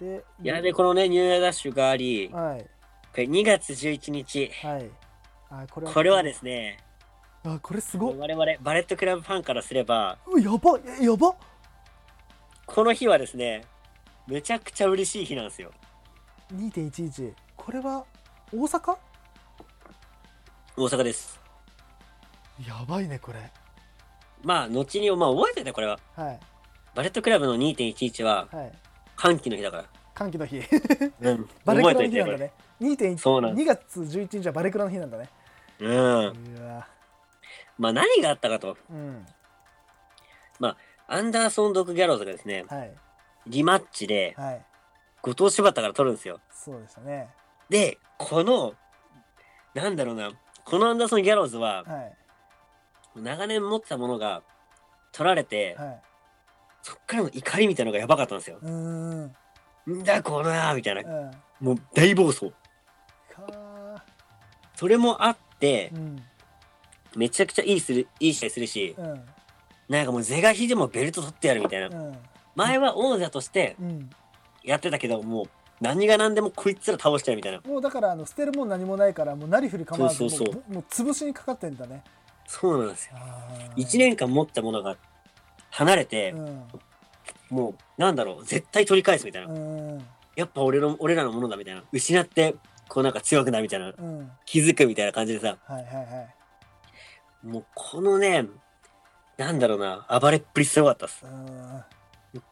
で、いや、で、このね、ニューイヤーダッシュがあり、こはい。れ2月11日、はい。あ、これこれはですね、あ、これすごっ。我々バレットクラブファンからすれば、うやばえやばこの日はですね、めちゃくちゃ嬉しい日なんですよ。2.11。これは大阪？大阪です。やばいね、これ。まあ、後に、まあ、覚えてて、これは。はい。バレットクラブの2.11は、はい。歓喜の日だから。歓喜の日。うん。バレクラの。日なんだね。2.1そうなんで2月11日はバレクラの日なんだね。うん。まあ、何があったかと。うん。アンダーソン・ドク・ギャローズがですね、はい。リマッチで、はい。後藤柴田から取るんですよ。そうでしたね。で、この、なんだろうな、このアンダーソン・ギャローズは、はい。長年持ってたものが取られて、はい。そっからの怒りみたいなのがやばかったんですよ。うーん。うん。んだこのなみたいな。かもう大暴走。ーそれもあってう、ん。めちゃくちゃいいする、いい試合するし、うん。なんかもう是が非でもベルト取ってやるみたいな。うん。前は王者としてうん。やってたけど、もう何が何でもこいつら倒しちゃうみたいな。もうだからあの捨てるもん何もないからもうなりふり構わずそうそうそうもう潰しにかかってんだね。そうなんですよ。あー一年間持ったものが離れて、うんもうなんだろう、絶対取り返すみたいな。うんやっぱ俺の、俺らのものだみたいな。失って、こうなんか強くなるみたいな。うん気づくみたいな感じでさ、はいはいはい。もうこのね、なんだろうな、暴れっぷりすごかったっす。うん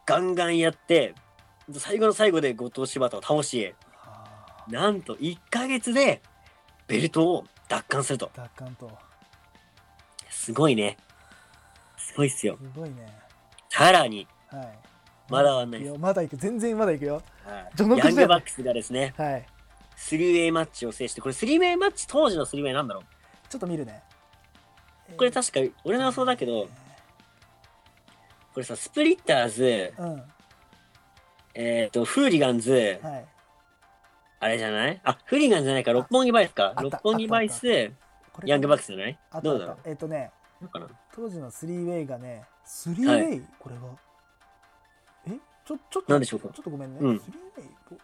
ガンガンやって、最後の最後で後藤柴田を倒し、はあなんと1ヶ月でベルトを奪還すると。奪還とすごいね。すごいっすよ。すごいね。さらに、はい。まだ終わんないですよまだいく全然まだいくよ。はい序の口だよヤングバックスがですね、はい。3way マッチを制して、これ 3way マッチ、当時の 3way なんだろう？ちょっと見るね。これ確か、俺の予想だけど、これさ、スプリッターズ、うん。はえっ、と、フーリガンズ、い。あれじゃない？あ、フーリガンズじゃないか、六本木バイスか。六本木バイス、ヤングバックスじゃない？どうだろう？えっとね、どうかな当時の 3way がね、3way、これは？え？ちょ、ちょっと、なんでしょうか？ちょっとごめんね。うん 3way?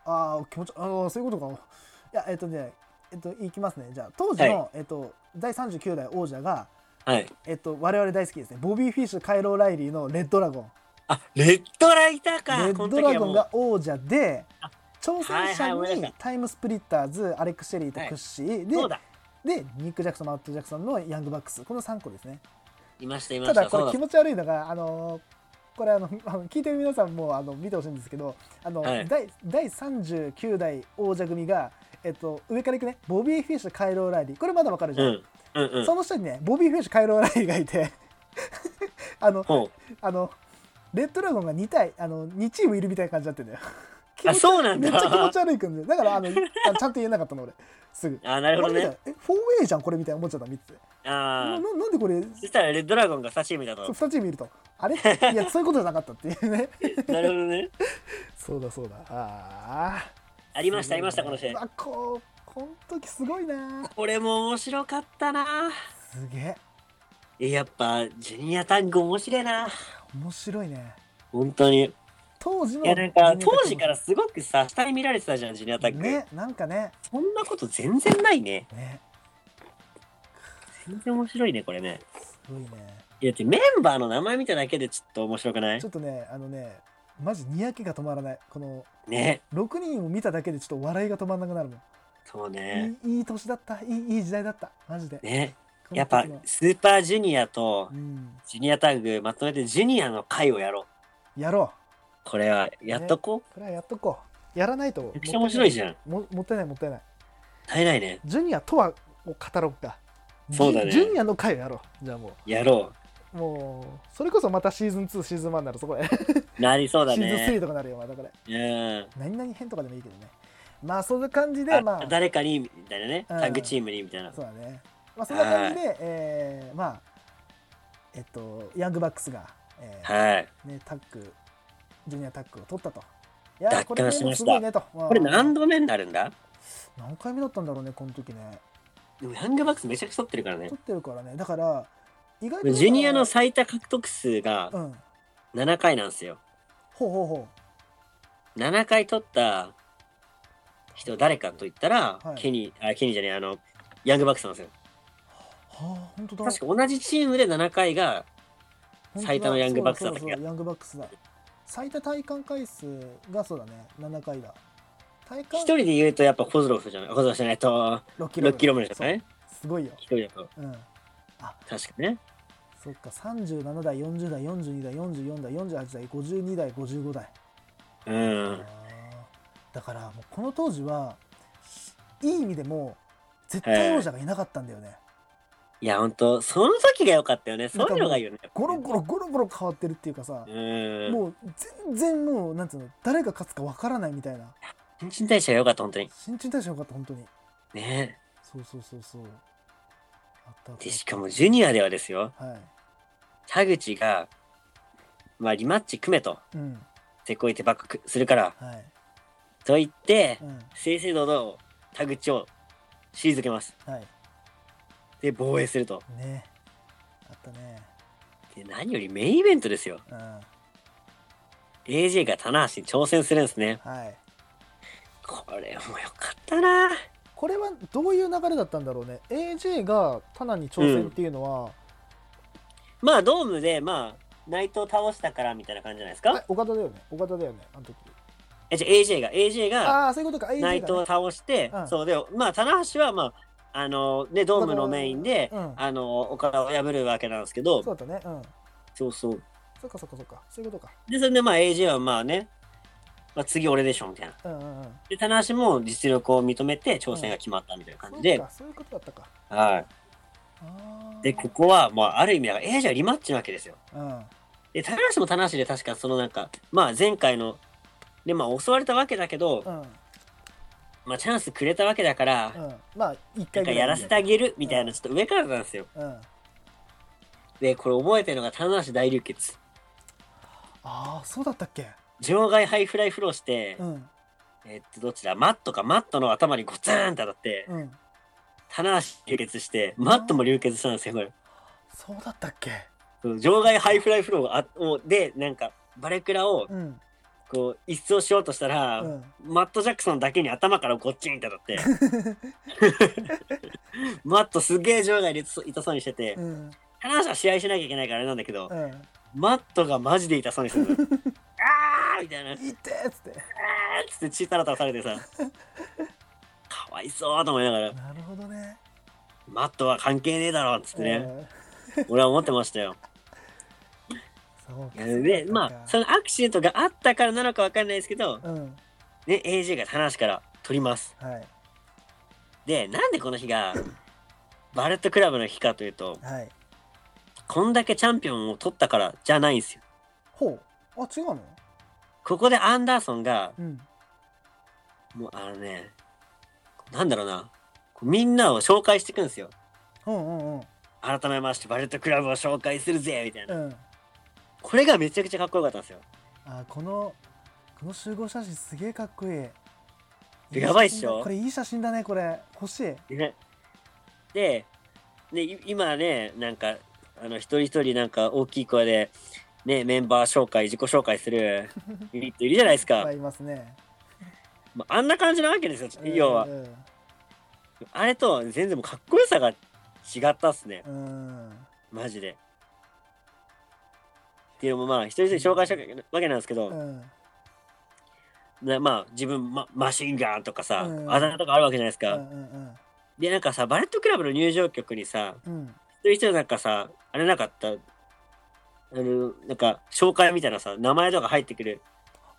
ああ、気持ち、ああ、そういうことか。いや、えっとね、えっと、いきますね。じゃあ、当時の、はえっと、第39代王者が、はい。えっと、我々大好きですね。ボビー・フィッシュ、カイル・オライリーのレッドラゴン。あ、レッドドラゴンか。レッドラゴンが王者であ、挑戦者にタイムスプリッターズ、アレック・シェリーとクッシー、でそうだ。で、ニック・ジャクソン、マット・ジャクソンのヤングバックス。この3個ですね。いました、いました。ただこれ気持ち悪いのがあのーこれあの あの聞いてる皆さんもあの見てほしいんですけどあの、はい第第39代王者組が、えっと、上からいくねボビー・フィッシュカイロー・ライリーこれまだわかるじゃん、うん。うんうん。その下にねボビー・フィッシュカイロー・ライリーがいて あのほあのレッドラゴンが2体あの2チームいるみたいな感じになってんだよあ、ちそうなん めっちゃ気持だ。ち悪いくんだよだからあのちゃんと言えなかったの俺すぐあ、なるほどね。あれみたいなえ 4way じゃんこれみたいな思っちゃった見ててなあななんでこれ？あ。そしたらレッドラゴンが2チームだと。2チームいるとあれ？いやそういうことじゃなかったっていうねなるほどね。そうだそうだああありました、ありました、この試合。あこうこの時すごいなこれも面白かったな。すげええやっぱ、ジュニアタッグ面白いな。面白いね本当に。い当時のや、なんか、当時からすごくさ、下に見られてたじゃん、ジュニアタッグ。ねなんかねそんなこと全然ないね。ね全然面白いね、これね。すごいねいや、だってメンバーの名前見ただけでちょっと面白くない？ちょっとねあのねマジにやけが止まらないこのね。6人を見ただけでちょっと笑いが止まらなくなるもん、そうね。いいいい年だったいいいい時代だったマジでね。やっぱ、スーパージュニアとうんジュニアタッグまとめてジュニアの回をやろう。やろこれは、やっとこう？うこれはやっとこうやらないとめちゃくちゃ面白いじゃん。ももったいないもったいない絶えないね。ジュニアとはを語ろうかそうだねジュニアの回をやろうじゃあもやろうもうそれこそまたシーズン2シーズン1になるそこで、う。なりそうだシーズン3ね。とかなるよまたこれうん。何々編とかでもいいけどねまあそんな感じであまあ誰かに、みたいなね。うんタッグチームに、みたいな。そうだねまあそんな感じで、えーまあえっとヤングバックスが、えーはい。ね、タッグジュニアタッグを取ったと。いや奪これすごいねと。ここれ何度目になるんだ？何回目だったんだろうねこの時ね。でもヤングバックスめちゃくちゃ取ってるからね。取。ってるからね。だから意外とジュニアの最多獲得数がうん。7回なんですよ。ほうほうほ7回取った人誰かと言ったら、はい。ケニー、あ、ケニーじゃねえ、あの、ヤングバックスなんですよ。はあ本当だ。確か同じチームで7回が、最多のヤングバックスだったっけヤングバックスだ最多体感回数がそうだね。7回だ。体感一人で言うとやっぱコズロフじゃない、コズロフじゃないと、6キ6キロムじゃない？すごいよ。一人だと。うん。確かね。そっか。37代40代42代44代48代52代55代。うん。だからもうこの当時はいい意味でも絶対王者がいなかったんだよね、いや、ほんと、その時が良かったよね。そういうのがいいよね。ゴロゴロゴロゴロ変わってるっていうかさ、うん。もう全然もうなんつうの誰が勝つかわからないみたいな。新陳代謝が良かった、本当に。新陳代謝よかった本当に。ね。そうそうそうそう。あったあったで、しかもジュニアではですよ、はい。田口が、まあ、リマッチ組めと、うん。せこい手バックするから、はい。と言ってう、ん。正々堂々田口を退けます。はいで、防衛すると。ね。あったね。で、何よりメインイベントですよ。うん。AJ が棚橋に挑戦するんですね。はい。これもよかったな。これはどういう流れだったんだろうね。AJ がタナに挑戦っていうのは、まあ、ドームで、まあ、内藤倒したからみたいな感じじゃないですか？あ岡田だよね。岡田だよねあの時。え、じゃあ AJ が、AJ がああーそういうことか。AJ が、ね、内藤を倒して、うん。そうで、まあ、棚橋は、まあ、あの、ね、ドームのメインで、うん。あの、岡田を破るわけなんですけど、そうだねうん。そうそう。そっかそっかそっか。そういうことか。で、それでまあ AJ はまあね、まあ、次俺でしょみたいな。うんうんうん。で、棚橋も実力を認めて挑戦が決まったみたいな感じで、そうかそういうことだったか。はい。で、ここは、まあ、ある意味、AJ はリマッチなわけですよ。うん。で、棚橋も棚橋で確かそのなんか、まあ前回の、で、まあ襲われたわけだけど、うんまあチャンスくれたわけだから、うん。まあ一な回ぐらいんかやらせてあげるみたいな、うんちょっと上からなんですよ。うん。で、これ覚えてるのが棚橋大流血。ああそうだったっけ？場外ハイフライフローして、うん。えっと、どっちだ？マットか、マットの頭にゴツンって当たって、うん。棚橋流血して、マットも流血したんですよ、これ。そうだったっけ？場外ハイフライフローあをで、なんか、バレクラを、うんこう、一掃しようとしたら、うん。マット・ジャクソンだけに頭からゴッチンって当たって、マットすげえ場外で痛そう痛そうにしてて、うん。棚橋は試合しなきゃいけないからあれなんだけど、うん。マットがマジで痛そうにするの。あーみたいな。あーいってーっつってっつって血たらたらされてさ、かわいそうと思いながら、なるほどね。マットは関係ねえだろっつってね、うん。俺は思ってましたよ。で、まあ、そのアクシデントがあったからなのかわかんないですけど、うんね、AJ が棚橋から取ります。はい。で、なんでこの日が、バレットクラブの日かというと、はい。こんだけチャンピオンを取ったからじゃないんですよ。ほう。あ違うの？ここでアンダーソンが、うん。もうあのね、なんだろうな、みんなを紹介していくんですよ。うんうんうん。改めまして、バレットクラブを紹介するぜみたいな。うんこれがめちゃくちゃかっこよかったんですよ。あこのこの集合写真すげえかっこいいやばいっしょこれいい写真だねこれ欲しいね、でで、い今ね、なんか、あの、一人一人なんか大きい声で、ね、メンバー紹介、自己紹介するユニットいるじゃないですか。いますねまあ、あんな感じなわけですよ、要はう。んあれと全然もうかっこよさが違ったっすね。うんマジで。っていうのもまあ、一人一人紹介したわけなんですけど、うん。なまあ、自分、ま、マシンガンとかさ、うん。あだ名とかあるわけじゃないですうか。で、なんかさ、バレットクラブの入場曲にさ、うん。一人一人なんかさ、あれなかった、あの、なんか、紹介みたいなさ、名前とか入ってくる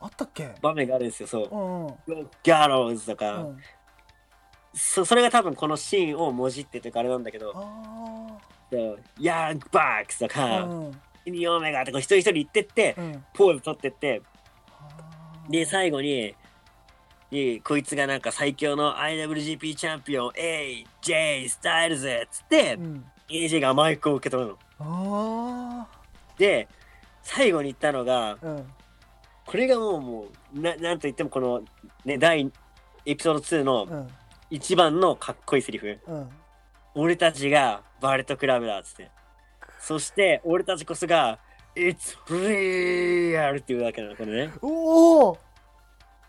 あったっけ？場面があるんですよ、そう。う。んうん。ギャローズとうか、ん。そ、それが多分このシーンをもじってというかあれなんだけど、ヤングバックスとあか、うんオメガとか一人一人言ってって、うん。ポーズ取ってって、で、最後に、にこいつがなんか最強の IWGP チャンピオン AJ スタイルズっつってう、ん。AJ がマイクを受け取るの。あで、最後に言ったのが、ーうん。これがもう、もう、ななんと言ってもこの、ね、第、エピソード2のうん。一番のかっこいいセリフ。うん。俺たちがバレットクラブだっつって。そして、俺たちこそが、It's real! っていうわけなの、これね。おお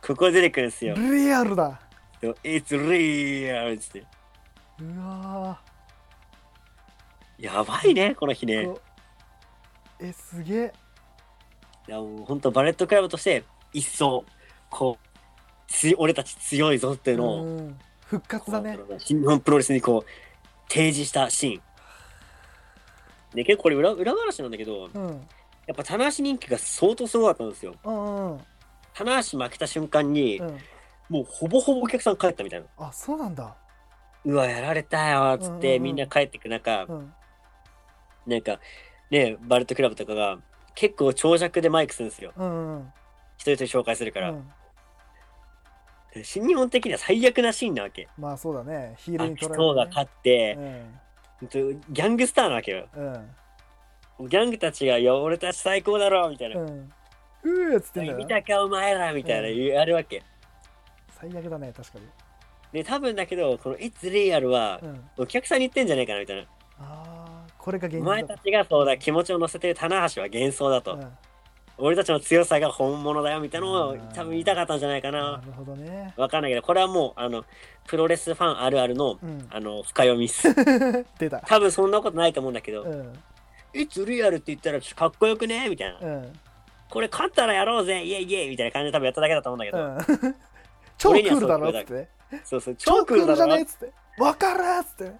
ここ出てくるんですよ。リアルだ It's real! つって。うわやばいね、この日ね。えすげえいやもう本当バレットクラブとして一層こうつ俺たち強いぞっていうのを、うん復活だねこう新日本プロレスにこう提示したシーンで結構これ裏裏話なんだけどうん。やっぱ棚橋人気が相当すごかったんですよ。うんうん。棚橋負けた瞬間に、うん。もうほぼほぼお客さん帰ったみたいな。あそうなんだ。うわやられたよっつって、うんうんうんみんな帰ってく中、うん。なんかねバレットクラブとかが結構長尺でマイクするんですよ。うんうん一人一人紹介するから、うん。新日本的には最悪なシーンなわけ。まあそうだね。ヒールに悪取られて勝って、ねほん。とギャングスターなわけよ。うんギャングたちが、いや、俺たち最高だろみたいな。うんうーっつって見たかお前らみたいな、うん言うあるわけ。最悪だね確かにで、多分だけど、この It's Real はう、んお客さんに言ってんじゃないかなみたいな。ああこれが現お実前たちがそうだ、気持ちを乗せてる棚橋は幻想だと。うん俺たちの強さが本物だよみたいなのをうん多分言いたかったんじゃないかな。な。るほどね。わかんないけど、これはもう、あの、プロレスファンあるあるの、うん。あの、深読みっす。出た。多分そんなことないと思うんだけど、うん。It's Real って言ったらかっこよくねみたいな。うん。これ勝ったらやろうぜイエイイエイみたいな感じで多分やっただけだと思うんだけど、うん。超クールだろっつってそうそう、超クールじゃないっつって。わかるっつって。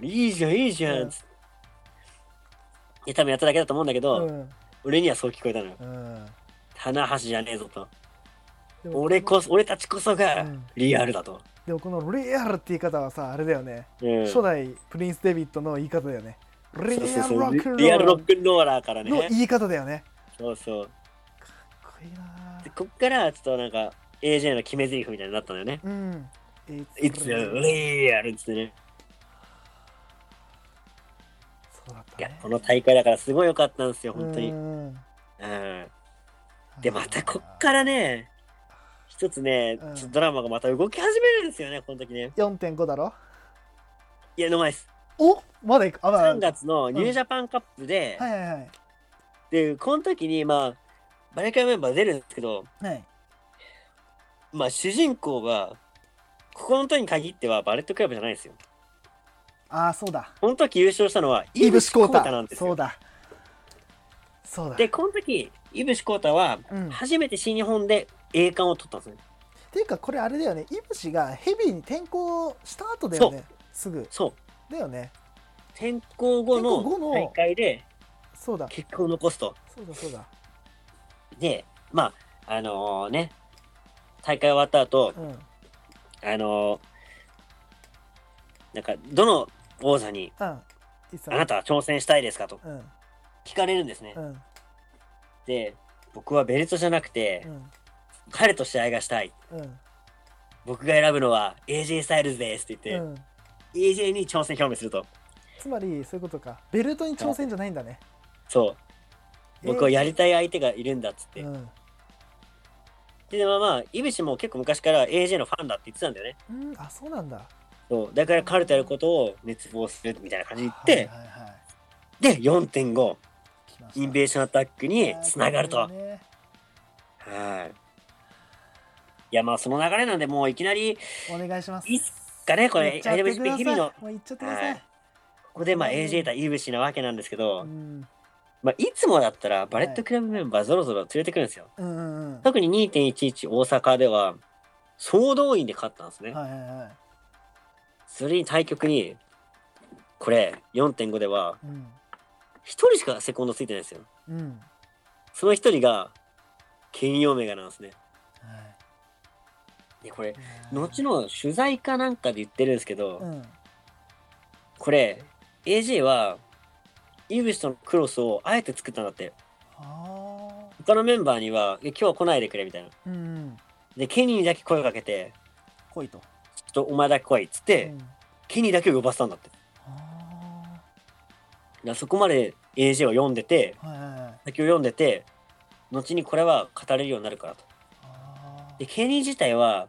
いいじゃん、いいじゃうんん、つって。いや、多分やっただけだと思うんだけど、うん俺にはそう聞こえたのよ。うん棚橋じゃねえぞと。俺こそ、俺たちこそがうんリアルだと。でもこのリアルって言い方はさあれだよねうん。初代プリンス・デビッドの言い方だよねリアルロックンロリアルローックンローラーからね。ルの言い方だよねそうそう。かっこいいなでこっから、ちょっとなんか、AJ の決め台詞みたいになったのよね。うん It's It's real real! っつってね。ね、いやこの大会だからすごい良かったんですよ、本当に。ううん。ん。で、またこっからね、一つね、うん。ドラマがまた動き始めるんですよね、この時ね。4.5だろ？いや、の前です。お？まだいく？あ、まあ、3月のニュージャパンカップで、はいはいはい。で、この時に、まあ、バレカイメンバー出るんですけど、はい。まあ、主人公が、ここの時に限ってはバレットクラブじゃないんですよ。ああそうだ。この時優勝したのは、イブシコータ。なんですよ。そうだ。そうだ。で、この時、イブシコータは、うん、っ初めて新日本で栄冠を取ったんですね。ていうかこれあれだよね。イブシがヘビーに転向した後だよね。すぐ。そう。だよね。転校後のの大会でそうだ。結果を残すと。そうだそうだ。で、まあ、あのね、大会終わった後、うん。あのなんか、どの王座にあなたは挑戦したいですかとうん聞かれるんですね。うんで、僕はベルトじゃなくて、うん彼と試合がしたい。うん僕が選ぶのは AJ スタイルズですって言って、うん AJ に挑戦表明すると。つまりそういうことかベルトに挑戦じゃないんだねそう。僕はやりたい相手がいるんだっつって。うんで、まあまあ、イブシも結構昔から AJ のファンだって言ってたんだよね。うんあそうなんだそう。だから彼とやることを熱望するみたいな感じで言って、はいはいはいで、4.5、来ましたインベーションアタックにつながると。はい。ね。い。や、まあその流れなんで、もういきなり、お願いします。いいっすかね、これ、IWGP 日々の、ここでまあ AJ 対イブシなわけなんですけど、うん。まあいつもだったらバレットクラブメンバーぞろぞろ連れてくるんですよ。うんうんうん。特に2.11大阪では、総動員で勝ったんですね。はいはいはいそれに対局に、これ、4.5では、うん1人しかセコンドついてないんですよ。うんその1人が、ケニー・オメガなんですね。はい。で、これ、後の取材かなんかで言ってるんですけど、うん。これ AJ はイブシとのクロスをあえて作ったんだって。あ。他のメンバーにはえ今日は来ないでくれみたいな。ーうん。でケニーにだけ声かけて来いと、ちょっとお前だけ来いっつって、うん。ケニーだけを呼ばせたんだって。だそこまで AJ を読んでてーはいはいはい。先を読んでて後にこれは語れるようになるからと。あでケニー自体は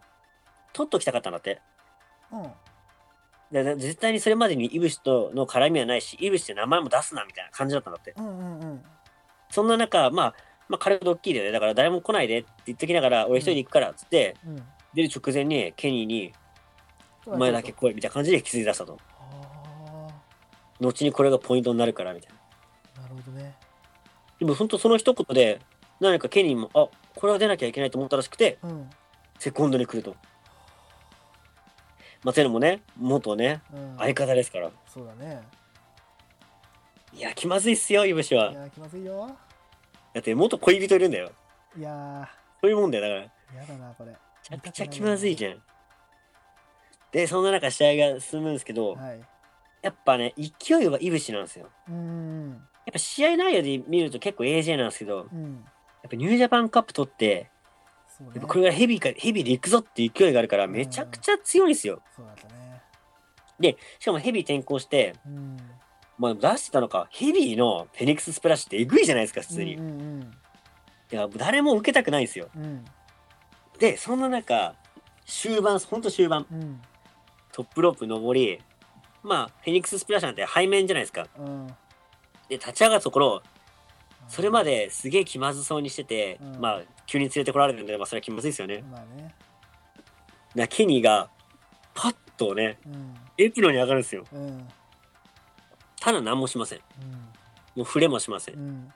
取っときたかったんだって。ーうん。でで絶対にそれまでにイブシとの絡みはないしイブシって名前も出すなみたいな感じだったんだって。うんうんうん。そんな中まあまあ、軽くドッキリだよね。だから誰も来ないでって言っときながら、俺一人で行くからっつって、うん。出る直前にケニーに、お前だけ来いみたいな感じで気づき出したと。あ後にこれがポイントになるからみたいな。あなるほどねでも本当その一言で、何かケニーも、あこれは出なきゃいけないと思ったらしくて、うんセコンドに来ると。まあ、てのもね、元ね、うん相方ですから。そうだねいや、気まずいっすよ、いぶしは。いやー気まずいよだって元恋人いるんだよ。いやそういうもんだよ、だから。やだなこれちゃくちゃ気まずいじゃん。で、そんな中試合が進むんですけど、はい。やっぱね、勢いはいぶしなんですよ。うんやっぱ試合内容で見ると結構 AJ なんですけど、うん。やっぱニュージャパンカップ取って、やっぱこれがヘビーか、ヘビーで行くぞっていう勢いがあるから、めちゃくちゃ強いんですよ。そうだったね。しかもヘビー転向して、うん。まあ出してたのか、ヘビーのフェニックススプラッシュってえぐいじゃないですか、普通に。うんうんいや、誰も受けたくないんですよ。うん。うんで、そんな中、終盤、ほんと終盤、うんトップロープ登り、まあ、フェニックススプラッシュなんて背面じゃないですか。うんで、立ち上がったところ、それまですげえ気まずそうにしてて、うんまあ、急に連れてこられるんで、まあ、それは気まずいですよね。まあねなケニーが、パッとね、うんエプロンに上がるんですよ。ただ何もしません。もう触れもしません。うん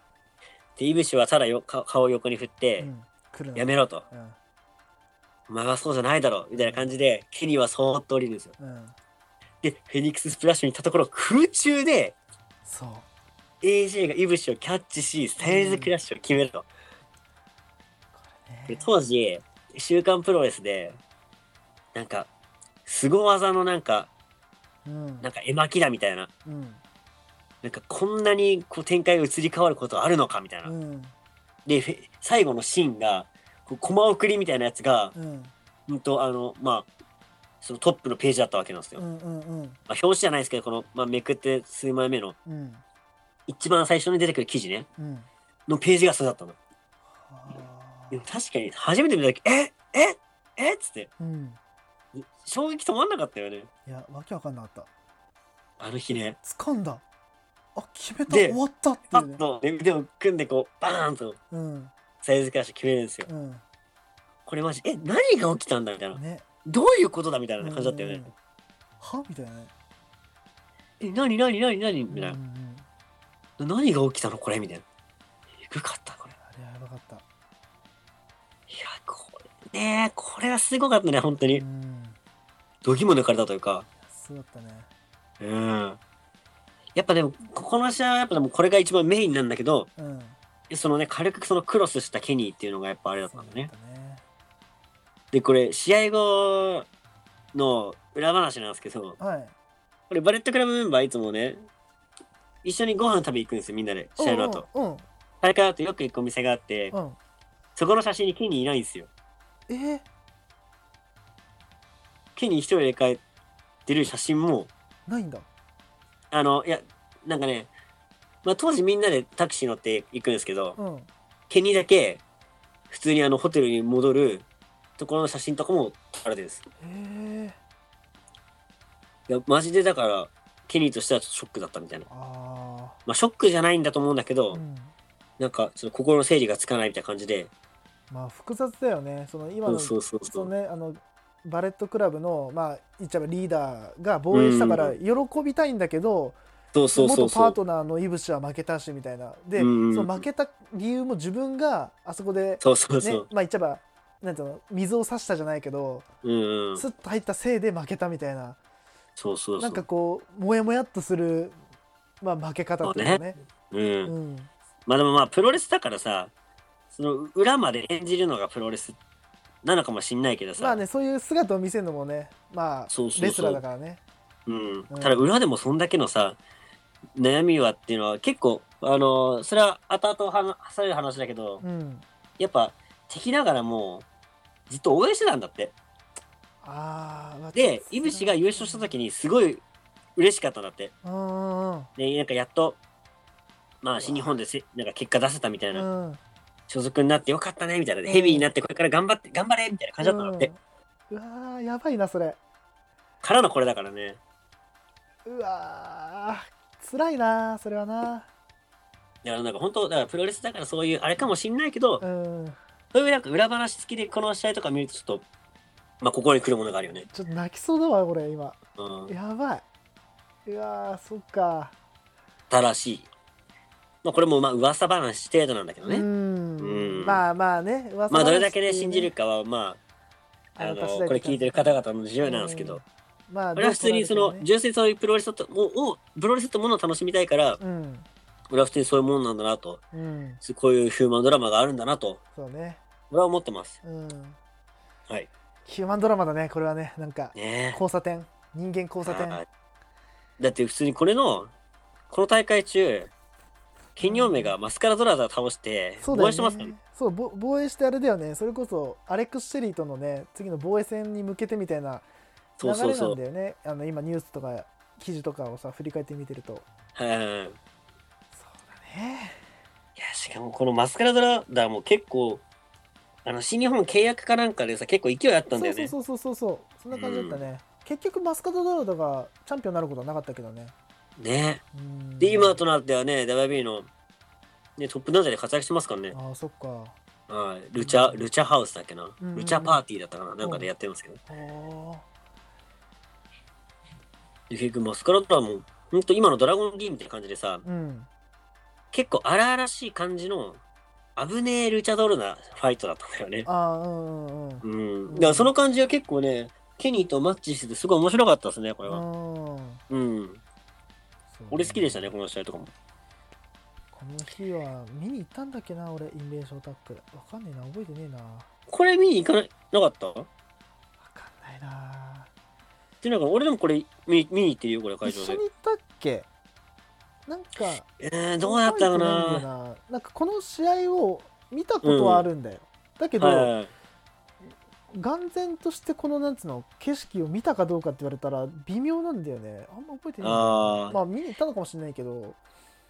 で、イブシはただよか顔を横に振って、やめろと。うんお前はそうじゃないだろ。みたいな感じで、ケニーはそーっと降りるんですよ。うんで、フェニックススプラッシュに行ったところ、空中で、そう AJ がイブシをキャッチし、サイズクラッシュを決めると。でこれね当時、週刊プロレスで、なんか、凄技のなんか、うんなんか絵巻だみたいな、うんなんかこんなにこう展開が移り変わることあるのかみたいな。うんで、最後のシーンが、コマ送りみたいなやつが、うん。うんと、あの、まあ、そのトップのページだったわけなんですよ。うんうんうん。まあ、表紙じゃないですけど、この、まあ、めくって数枚目の、うん。一番最初に出てくる記事ね、うん。のページがそれだったの。はでも確かに、初めて見た時、えええっつって、あうん。衝撃止まんなかったよね。いやわけわかんなかった。あの日ね。掴んだ。あ決めた。で終わったってね。パッと腕を組んでこう、バーンと。うんサイズクラッシュ決めるんですよ。うんこれマジ、え、何が起きたんだみたいな。ねどういうことだみたいな感じだったよね。うんは？みたいなねえ、何何何何？みたいうんうな。ん何が起きたのこれみたいな。えぐかった、これ。あれやばかったいや、これねこれはすごかったね、本当にう。ん度肝抜かれたというか。そうだったねうん。やっぱでも、ここの試合はやっぱでもこれが一番メインなんだけど、うんそのね、軽くそのクロスしたケニーっていうのがやっぱあれだったんだだね。ったねで、これ、試合後の裏話なんですけど、はいこれバレットクラブメンバーいつもね、一緒にご飯食べ行くんですよ、みんなで、試合の後。うんうん大会後よく行くお店があって、うんうんそこの写真にケニーいないんですよ。え？ーケニー一人で帰ってる写真も、ないんだあの、いや、なんかね、まあ当時みんなでタクシー乗って行くんですけど、うん。ケニーだけ、普通にあのホテルに戻るところの写真とかも撮られてるんです。へえいや、マジでだから、ケニーとしてはちょっとショックだったみたいな。あまあショックじゃないんだと思うんだけど、あうん。なんかちょっと心の整理がつかないみたいな感じで、まあ複雑だよね。その今のそうそうそうねあのバレットクラブのまあ言っちゃえばリーダーが防衛したから喜びたいんだけど、そうそうそう。元パ。ートナーのイブシは負けたしみたいな。で、うんうん。その負けた理由も自分があそこで、ねそうそうそう。まあ言っちゃえばなんていうの水を差したじゃないけど、うんうん。スッと入ったせいで負けたみたいな。そうそうそう。なんかこうもやもやっとする、まあ、負け方っていうかね。うん。うん。まあでもまあプロレスだからさ、その裏まで演じるのがプロレスなのかもしんないけどさ、まあねそういう姿を見せるのもねまあレスラーだからね。うん。うん。ただ裏でもそんだけのさ、悩みはっていうのは結構、あのそれは後々話される話だけど、うん。やっぱ敵ながらもずっと応援してたんだって。ああで、いぶしが優勝した時にすごい嬉しかったんだって。で、なんかやっと、まあ新日本でせなんか結果出せたみたいな、うん。所属になってよかったねみたいな、うん。ヘビーになってこれから頑張って、頑張れみたいな感じだったんだって。うわーやばいなそれ。からのこれだからね。うわー辛いなそれはな。だからなんか本当、だからプロレスだからそういうあれかもしんないけど、うん。そういうなんか裏話付きでこの試合とか見るとちょっと、まあ心に来るものがあるよね。ちょっと泣きそうだわこれ今。うん。やばい。うわーそっか。たらしい。まあこれもまあ噂話程度なんだけどね。うん。うん。まあまあね噂まあどれだけね信じるかはまあ、あの、これ聞いてる方々の自由なんですけど、まあ俺は普通にその、純粋にそういうプロレスとを、をプロレスってものを楽しみたいから、うん。俺は普通にそういうもんなんだなと、うん。こういうヒューマンドラマがあるんだなと、そうね。俺は思ってます。うん。はい。ヒューマンドラマだねこれはね。なんかね。交差点。人間交差点。はい。だって普通にこれの、この大会中、ケニオメがマスカラドラザを倒して、防衛してますからねね。そうぼ防衛してあれだよね。それこそアレックス・シェリーとのね次の防衛戦に向けてみたいな流そうそうそうれなんだ。よねあの今ニュースとか記事とかをさ振り返ってみてるとはいはいはい。いそうだねや、しかもこのマスカラドラザも結構、あの、新日本契約かなんかでさ、結構勢いあったんだよね。そうそうそうそうそうそんな感じだったね、結局マスカットドラドがチャンピオンになることはなかったけどねね。うんで、今となってはね、WB の、ね、トップダンジャーで活躍してますからね。ああそっかはい。ルチャ、ルチャハウスだっけな。うんルチャパーティーだったかな。なんかでやってますけど。あーで結局マスカラドラも、ほんと今のドラゴンギーみたいな感じでさ、うん結構荒々しい感じの、危ねえルチャドールなファイトだったんだよね。ああうんうんうんうん。だからその感じは結構ね、ケニーとマッチしててすごい面白かったですね、これは。うんうん。俺好きでしたね、この試合とかも。この日は見に行ったんだっけな俺インベーションタックルわかんねえな覚えてねえなわこれ見に行かななかった？っかんないなていうのが俺でもこれ見見に行ってるよ、これ会場で。一緒に。行ったっけ？なんかえー、どうだったかな？なななんかこの試合を見たことはあるんだよ、だけど、はい。眼前としてこのなんつうの景色を見たかどうかって言われたら微妙なんだよね。あんま覚えてないあ、まあ見に行ったのかもしれないけど。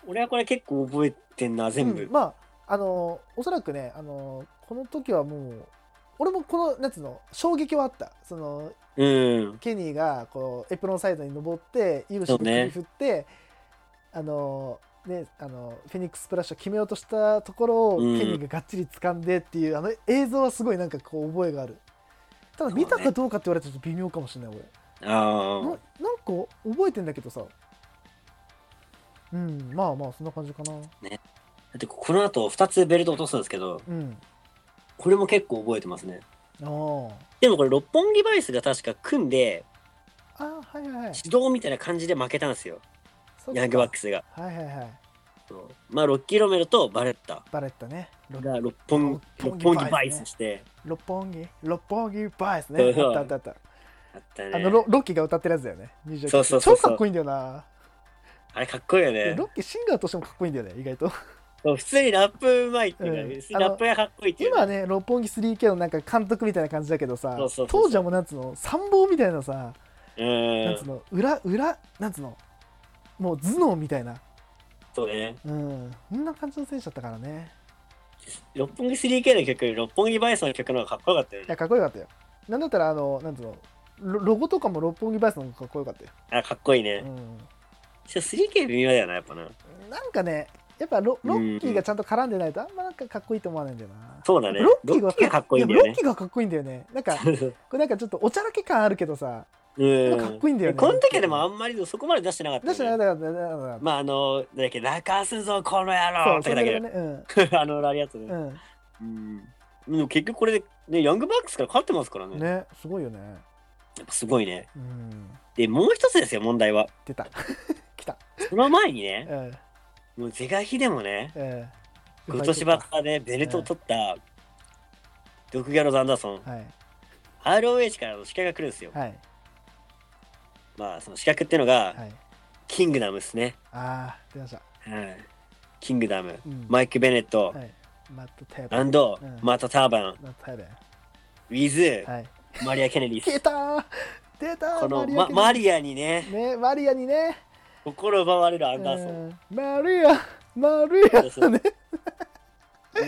俺はこれ結構覚えてんな、全部。うんまああのおそらくねあのこの時はもう俺もこのなんつうの衝撃はあった。そのうん。ケニーがこうエプロンサイドに登ってイブシでそうね。首振って、あのねあのフェニックスプラッシュを決めようとしたところを、うん。ケニーががっちり掴んでっていうあの映像はすごいなんかこう覚えがある。ただ見たかどうかって言われたらちょっと微妙かもしれない俺。なあなんか覚えてんだけどさ。うんまあまあそんな感じかな。あ。だってこの後2つベルト落とすんですけど、うんこれも結構覚えてますね。でもこれ六本木バイスが確か組んで、あはいはいはい。指導みたいな感じで負けたんですよ。ヤングバックスが。はいはいはい。そう。まあ、ロッキーロメロとバレッタ。バレッタね。ロが六本六本木バイスして、六本木？六本木バイスね。あったあったあった。あったね。あのロロッキーが歌ってるやつだよね。29そうそうそうそう。超かっこいいんだよな、あれかっこいいよね。ロ。ッキーシンガーとしてもかっこいいんだよね意外と普通にラップうまいっていうか、うん。ラップがかっこいいっていう今はね六本木 3K のなんか監督みたいな感じだけどさ当時はもうなんつうの参謀みたいなさ、うん。なんつうの裏裏なんつうのもう頭脳みたいな。そうね。うん。そんな感じの選手だったからね。六本木 3K の曲六本木バイスの曲の方がかっこよかったよね。いやかっこよかったよ。なんだったらあのなんつうのロロゴとかも六本木バイスの方がかっこよかったよ、あ、かっこいいうね。ん、ちょ 3K 微妙だよな、やっぱな。なんかねやっぱロロッキーがちゃんと絡んでないとあんまなんかかっこいいと思わないんだよな。そうだね。ロッキーがかっこいい。んだよね。やロッ。キーがかっこいいんだよね。なんか これなんかちょっとおちゃらけ感あるけどさ。うん。かっこいいんだよね。この時はでもあんまりそこまで出してなかったよね、出してなからだからまああの、だっけ、泣かすぞ、この野郎ってだけで、れだけね。うん。あの、ラリアットで。うん。うん。でも結局これで、ね、ヤングバックスから勝ってますからね。ねすごいよね。やっぱすごいね。うん。で、もう一つですよ、問題は。出た。来た。その前にね、うんもう是が非でもね、うん今年バッターでベルトを取った、ドクギャロザンダーソン、はい。ROH からの資格が来るんですよ。はい。まあ、その資格っていうのが、はい。キングダムですね。ああ出ました。はい。キングダム、うん。マイク・ベネット、はい。マット・テーバアンド、うん。マット・ターバン、マット・テーバウィズ、はい。マリア・ケネディ消えたー。出たー。このマリアにね、ねマリアにね心奪われるアンダーソン。うん。マリアマリアね。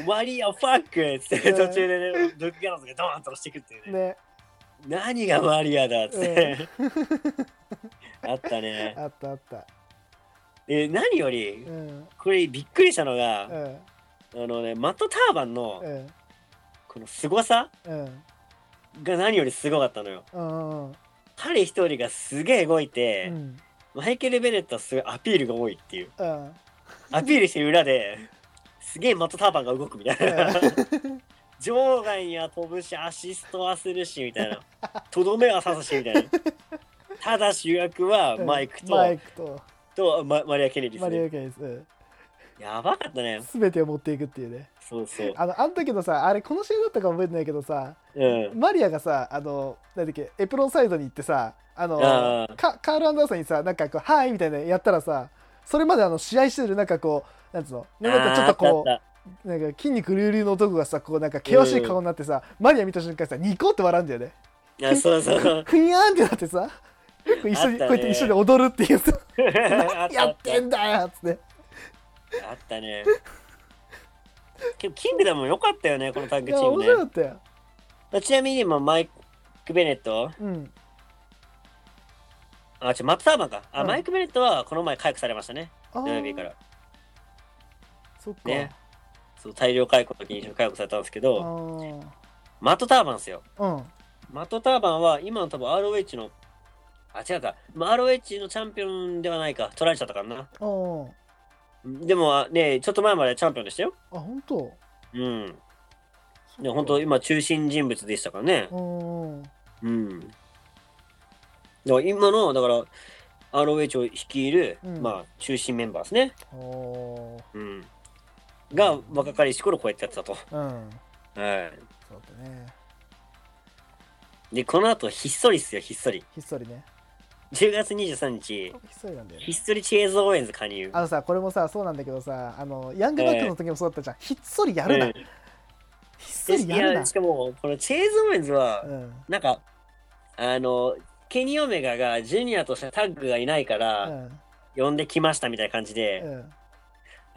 マリア・ファックってうん。途中でね、ドッグギャロズがドーンと押してくっていうね。ね。何がマリアだって。あったね。あったあった。で何よりうん。これびっくりしたのが、うん。あのねマットターバンのうん。この凄さうん。が何よりすごかったのよ。うん。彼一人がすげえ動いて、うんマイケル・ベネットはすごいアピールが多いっていう。うん。アピールしてる裏ですげえマットターバンが動くみたいな。場外には飛ぶしアシストはするしみたいな。とどめは刺すしみたいな。ただ主役はマイクと、マイクと。とママリア・ケネディマリア・ですねケイス。うんやばかったね。全てを持っていくっていうね。そうそう。あのあの時のさあれこのシーンだったか覚えてないけどさうん。マリアがさあのなんだっけエプロンサイドに行ってさあのあーカカール・アンダーソンにさなんかこう「はい」みたいなやったらさそれまであの試合してるなんかこうなんつうのなんかちょっとこうなんか筋肉隆々の男がさこうなんか険しい顔になってさ、マリア見た瞬間さニコって笑うんだよね。たあそうそう。ふにゃーんってなってさ一緒にね。こうやって一緒に踊るっていうさ。やってんだよっつってあったね。けどキングダムも良かったよねこのタッグチームね。白かったよ。まあちなみに今マイク・ベネット？うん。あ違うマット・ターバンか。あ、うん。マイク・ベネットはこの前解雇されましたね。あ土曜日から。そっか、ね。そう大量解雇の時に解雇されたんですけあどー。マット・ターバンですよ。うん。マット・ターバンは今の多分 ROH のあ違うか、まあ、ROH のチャンピオンではないか。取られちゃったからな。あーでもあねちょっと前までチャンピオンでしたよ。あ本当？うん。で本当今中心人物でしたからね。うん。うん。だから今のだから ROH を率いる、うん。まあ中心メンバーですね。うん。が若かりし頃こうやってやってたと。うん。はい。そうだね。でこの後ひっそりっすよひっそり。ひっそりね10月23日。ひっそりなんだよね。ひっそりチェーズ・オーエンズ加入。あのさこれもさそうなんだけどさあのヤングバックスの時もそうだったじゃん、ひっそりやるな、うん。ひっそりやるな。しかもこのチェーズ・オーエンズはうん。なんかあのケニー・オメガがジュニアとしてタッグがいないかうらん。呼んできましたみたいな感じで、うん。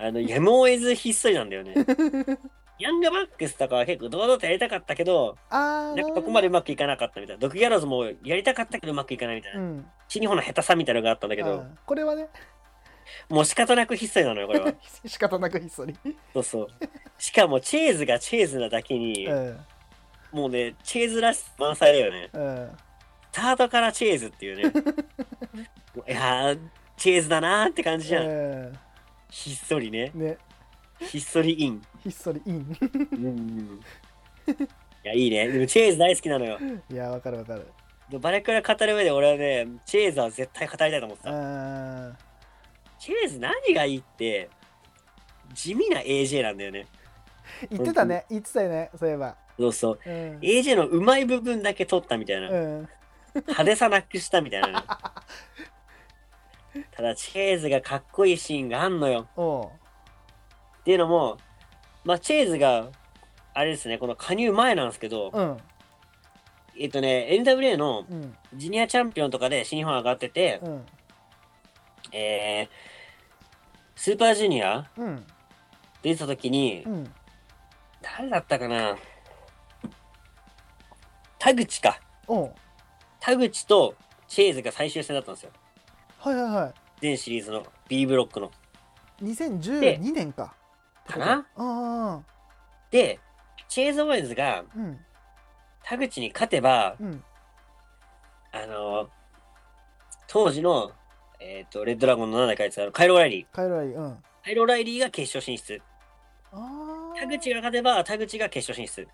あのやむを得ずひっそりなんだよね ヤングバックスとかは結構堂々とやりたかったけどあーなんかそこまでうまくいかなかったみたいな。ドクギャローズもやりたかったけどうまくいかないみたいな。うん新日本の下手さみたいなのがあったんだけど、うんこれはねもう仕方なくひっそりなのよ、これは。仕方なくひっそり、そうそう。しかもチェーズがチェーズなだけに、うんもうね、チェーズらしさ満載だよね。うん、スタートからチェーズっていうね。いやー、チェーズだなーって感じじゃん。うひっそりね。んねひっそりイン。ひっそりインうん。いや、いいね。でもチェーズ大好きなのよ。いやわかるわかるでバレクラ語る上で俺はね、チェーズは絶対語りたいと思ってうた。んチェーズ何がいいって、地味な AJ なんだよね。言ってたね言ってたよねそういえばそうそう。うん AJ のうまい部分だけ取ったみたいな。うん派手さなくしたみたいなね。ただ、チェーズがかっこいいシーンがあんのよ。っていうのも、まあ、チェーズが、あれですね、この加入前なんですけど、うん。えっとね、NWA のうん。ジュニアチャンピオンとかで新日本上がってて、うん。えー、スーパージュニアうん。出てた時にう、ん。誰だったかな？田口か。田口とチェーズが最終戦だったんですよ。はいはいは全シリーズの B ブロックの。い2012年かかな？あで、チェーズ・オーエンズがあうん。田口に勝てば、うん。あの当時の、えっ、と、レッドラゴンの7代かいつあのカイロ・オライリー。カイロライうん。カイロ・オライリーが決勝進出。ああ田口が勝てば、田口が決勝進出。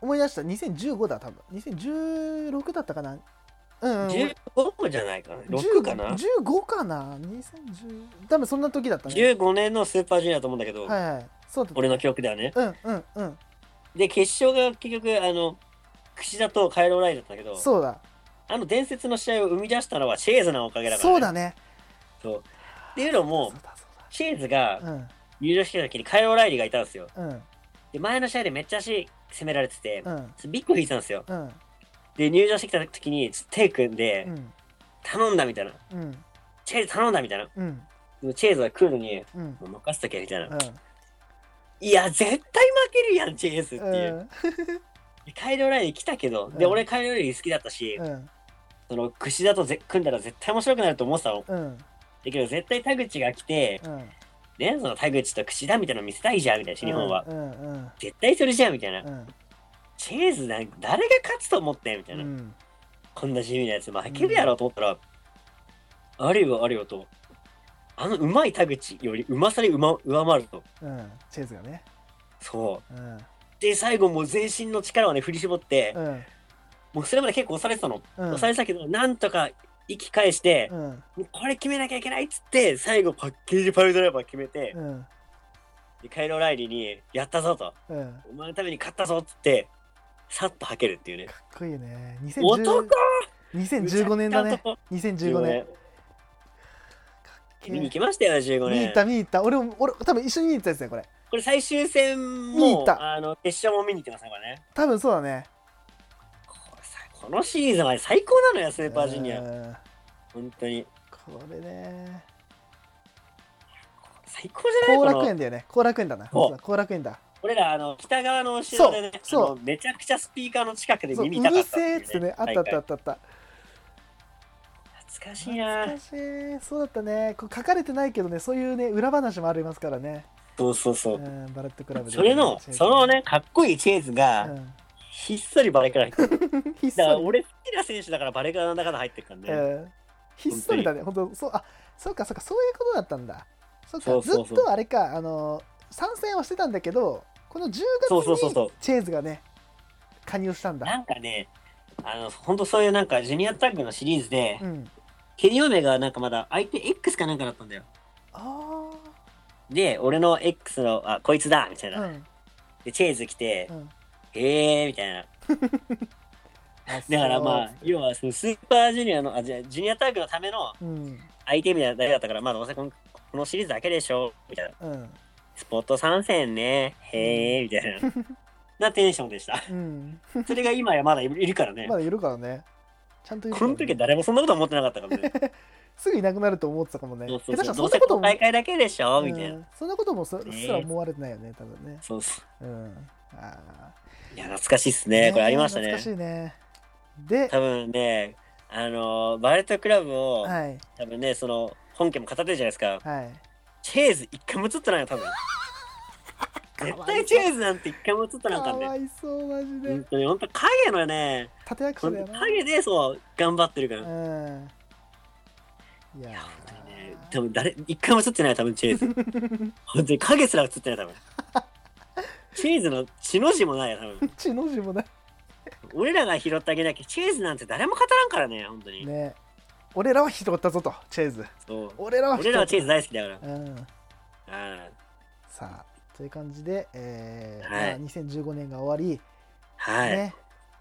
思い出した。2015だ多分。2016だったかな？うん、うん、15じゃないかな ?6 かな？15かな？2010多分そんな時だったね ?15 年のスーパージュニアだと思うんだけど、はいはいそう俺の記憶ではね。うんうんうんで、決勝が結局、あの、櫛田とカイロ・オライだったんだけど、そうだあの伝説の試合を生み出したのはチェーズのおかげだから、ね。そうだねそう。っていうのもそう、だそチェーズが入場してた時にカイロ・オライリーがいたんですよ。うんうんで、前の試合でめっちゃ足攻められてて、うんビッグ引いてたんですよ。うんで、入場してきた時に、手組んで、うん頼んだみたいな。うんチェーズ頼んだみたいな。チェーズは来るのに、うんもう任せとけみたいな。うんいや、絶対負けるやん、チェーズっていう。カイロ・オライリー来たけど、で、うん俺カイロ・オライリー好きだったし、うんその、櫛田とぜ組んだら絶対面白くなると思ってたの。うんだけど絶対田口が来て、うんね、その田口と櫛田みたいなの見せたいじゃんみたいな、新日本は。絶対それじゃんみたいな。うんチェーズなんか誰が勝つと思ってんみたいな。うんこんな地味なやつ負けるやろと思ったら、あれよあれよと。あのうまい田口よりうまさに上回ると。うんチェーズがねそう。うんで、最後もう全身の力をね、振り絞って、うんもうそれまで結構押されてたの。うん押されてたけど、なんとか息返して、うんもうこれ決めなきゃいけないっつって、最後パッケージパイドライバー決めて、うんでカイロ・ライリーに、やったぞと。うんお前のために勝ったぞっつって、さっと吐けるっていうね。かっこいいね。男！2010 2015年だね。男2015年見に行きましたよ、15年。見に行っ。た見に行った。俺も俺多分一緒に見に行ったやつねこれ。これ最終戦も見に行っ、た。あの、決勝も見に行ってますね、これね。多分そうだね。このシーズンは最高なのよ、スーパージュニア。うん。本当に。これね。最高じゃない？後楽園だよね。後楽園だな。後楽園だ俺ら、あの、北側の後ろでね、そうあのめちゃくちゃスピーカーの近くでそうう耳痛かるったってっつってねあったあったあったあった。懐かしいな。懐かしい。そうだったね。こう書かれてないけどねそういうね裏話もありますからね。そうそうそう。う。んバレットクラブでそれの、そのね、かっこいいチェーズが、うん。ひっそりバレカラ入ってる。ひっそり。だから俺好きな選手だからバレカラなんだかんだ入ってるからね。うん。ひっそりだね本当。そうあそうかそうかそういうことだったんだ。そうかそうそうそう。ずっとあれかあの参戦はしてたんだけどこの10そうそうそうそう。月にチェーズがね加入したんだ。なんかね、あの、ほんとそういうなんかジュニアタッグのシリーズで、うん。ケニオメがなんかまだ相手 X かなんかだったんだよ。あで、俺の X の、あ、こいつだみたいな。あうん。で、チェーズ来てう、ん。へえーみたいな。あ だからまあそう、要はそのスーパージュニアの、あ、じゃあジュニアタッグのためのうん。相手みたいな誰だったから、まあどうせこのこのシリーズだけでしょみたいな。うんスポット参戦ね。へえみたいな。なテンションでした。うんそれが今やまだいるからねま。だいるからねちゃんといるかこの時は誰もそんなこと思ってなかったからね。すぐいなくなると思ってたかもねそうそうそう。そうんなことも大会だけでしょみたいな。うんそんなこともそねすら思われてないよね多分ねそうそう。うんあいや、懐かしいっすーね。これありましたね懐か。しいねで多分ね、あのーバレットクラブを、はい多分ね、その、本家も語ってるじゃないですか。はいチェーズ一回も映ってないよ、多分。絶対チェーズなんて一回も映ってなかったんで。かわいそうマジ本で当に、本当影のね、立役者だよな影でそう、頑張ってるから。うんいやね多分誰、一回も映ってないよ、多分チェーズ。本当に影すら映ってない、多分。チェーズの血の字もないよ、多分。ー 血の字もない俺らが拾ってあげなきゃ、チェーズなんて誰も語らんからね、本当に。ね俺らは拾ったぞとチェーズ。俺らは俺らはチェーズ大好きだから。うんあさあという感じで、えーはいまあ、2015年が終わり、ーはい。ね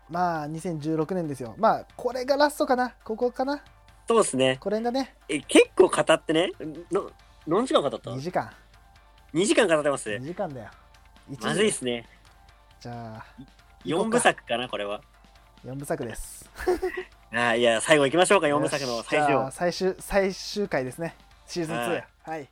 まあ2016年ですよまあこれがラストかな？ここかな？そうですね。これだねえ、結構語ってね？の何時間語った？2時間 ?2 時間語ってます2。時間だよ1時まずいっすね。じゃあ4部作かな、これは。4部作です あーいや、最後行きましょうか、4部作の最終。最終最終回ですね。シーズン2はい。はい